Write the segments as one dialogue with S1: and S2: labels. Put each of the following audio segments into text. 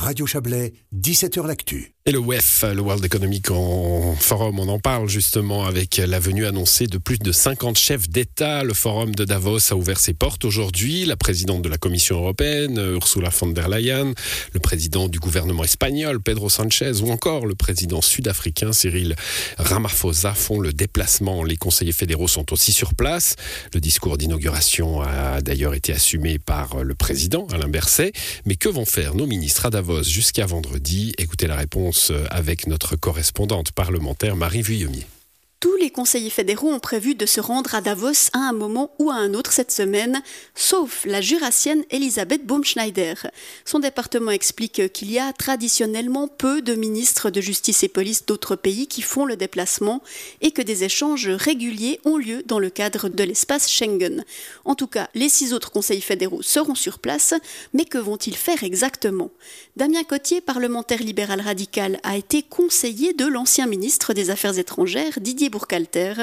S1: Radio Chablais, 17h L'Actu.
S2: Et le WEF, le World Economic Forum, on en parle justement avec la venue annoncée de plus de 50 chefs d'État. Le forum de Davos a ouvert ses portes aujourd'hui. La présidente de la Commission européenne, Ursula von der Leyen, le président du gouvernement espagnol, Pedro Sanchez, ou encore le président sud-africain, Cyril Ramaphosa, font le déplacement. Les conseillers fédéraux sont aussi sur place. Le discours d'inauguration a d'ailleurs été assumé par le président, Alain Berset. Mais que vont faire nos ministres à Davos? Jusqu'à vendredi Écoutez la réponse avec notre correspondante parlementaire Marie Vuillemier.
S3: Tous les conseillers fédéraux ont prévu de se rendre à Davos à un moment ou à un autre cette semaine, sauf la jurassienne Elisabeth Baumschneider. Son département explique qu'il y a traditionnellement peu de ministres de justice et police d'autres pays qui font le déplacement et que des échanges réguliers ont lieu dans le cadre de l'espace Schengen. En tout cas, les six autres conseillers fédéraux seront sur place, mais que vont-ils faire exactement? Damien Cotier, parlementaire libéral radical, a été conseiller de l'ancien ministre des Affaires étrangères, Didier Bourcalter.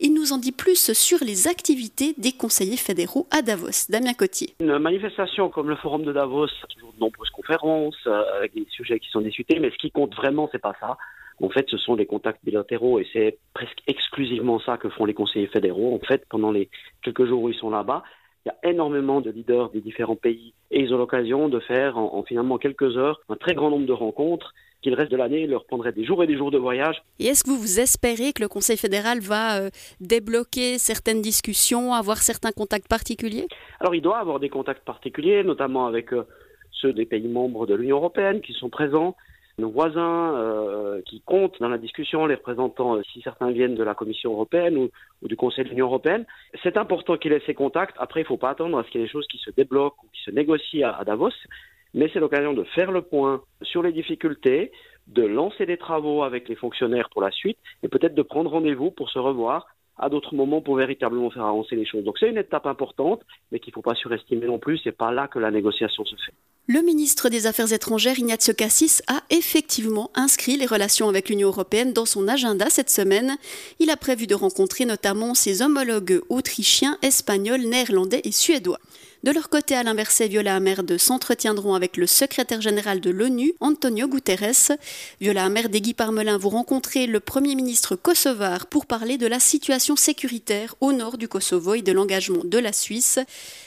S3: Il nous en dit plus sur les activités des conseillers fédéraux à Davos. Damien Cotier.
S4: Une manifestation comme le Forum de Davos, toujours de nombreuses conférences euh, avec des sujets qui sont discutés, mais ce qui compte vraiment, c'est pas ça. En fait, ce sont les contacts bilatéraux et c'est presque exclusivement ça que font les conseillers fédéraux. En fait, pendant les quelques jours où ils sont là-bas, il y a énormément de leaders des différents pays et ils ont l'occasion de faire en, finalement quelques heures un très grand nombre de rencontres qui le reste de l'année leur prendrait des jours et des jours de voyage.
S3: Et est-ce que vous vous espérez que le Conseil fédéral va euh, débloquer certaines discussions, avoir certains contacts particuliers?
S4: Alors il doit avoir des contacts particuliers, notamment avec euh, ceux des pays membres de l'Union européenne qui sont présents, nos voisins euh, qui comptent dans la discussion, les représentants, si certains viennent de la Commission européenne ou, du Conseil de l'Union européenne. C'est important qu'il ait ces contacts. Après, il ne faut pas attendre à ce qu'il y ait des choses qui se débloquent ou qui se négocient à Davos mais c'est l'occasion de faire le point sur les difficultés, de lancer des travaux avec les fonctionnaires pour la suite et peut-être de prendre rendez-vous pour se revoir à d'autres moments pour véritablement faire avancer les choses. Donc c'est une étape importante, mais qu'il ne faut pas surestimer non plus. C'est pas là que la négociation se fait.
S3: Le ministre des Affaires étrangères, Ignazio Cassis, a effectivement inscrit les relations avec l'Union européenne dans son agenda cette semaine. Il a prévu de rencontrer notamment ses homologues autrichiens, espagnols, néerlandais et suédois. De leur côté, Alain Berset et Viola Amerde s'entretiendront avec le secrétaire général de l'ONU, Antonio Guterres. Viola Amerde et Guy Parmelin vont rencontrer le Premier ministre kosovar pour parler de la situation sécuritaire au nord du Kosovo et de l'engagement de la Suisse.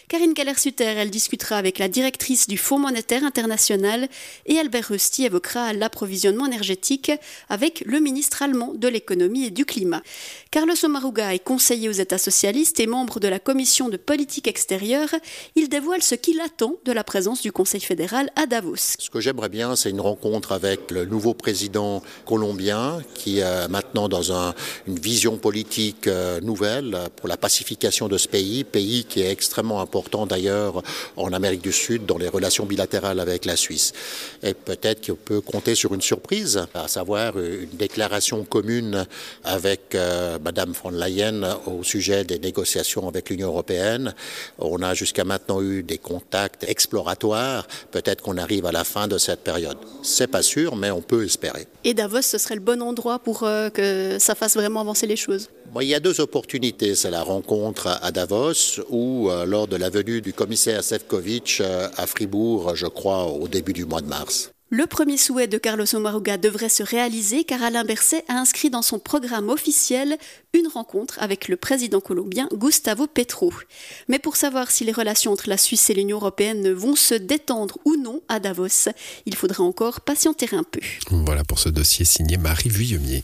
S3: Karine Keller-Sutter, elle discutera avec la directrice du Fonds monétaire international et Albert Rusty évoquera l'approvisionnement énergétique avec le ministre allemand de l'économie et du climat. Carlos Omaruga est conseiller aux États socialistes et membre de la commission de politique extérieure. Il dévoile ce qu'il attend de la présence du Conseil fédéral à Davos.
S5: Ce que j'aimerais bien, c'est une rencontre avec le nouveau président colombien qui est maintenant dans une vision politique euh, nouvelle pour la pacification de ce pays, pays qui est extrêmement important d'ailleurs en Amérique du Sud dans les relations bilatérales avec la Suisse. Et peut-être qu'on peut compter sur une surprise, à savoir une déclaration commune avec euh, Madame von Leyen au sujet des négociations avec l'Union européenne. On a jusqu'à eu des contacts exploratoires. Peut-être qu'on arrive à la fin de cette période. C'est pas sûr, mais on peut espérer.
S3: Et Davos, ce serait le bon endroit pour euh, que ça fasse vraiment avancer les choses?
S5: Il y a deux opportunités. C'est la rencontre à Davos ou euh, lors de la venue du commissaire Sefcovic euh, à Fribourg, je crois, au début du mois de mars.
S3: Le premier souhait de Carlos Omaruga devrait se réaliser car Alain Berset a inscrit dans son programme officiel une rencontre avec le président colombien Gustavo Petro. Mais pour savoir si les relations entre la Suisse et l'Union européenne vont se détendre ou non à Davos, il faudra encore patienter un peu.
S2: Voilà pour ce dossier signé Marie Vuillemier.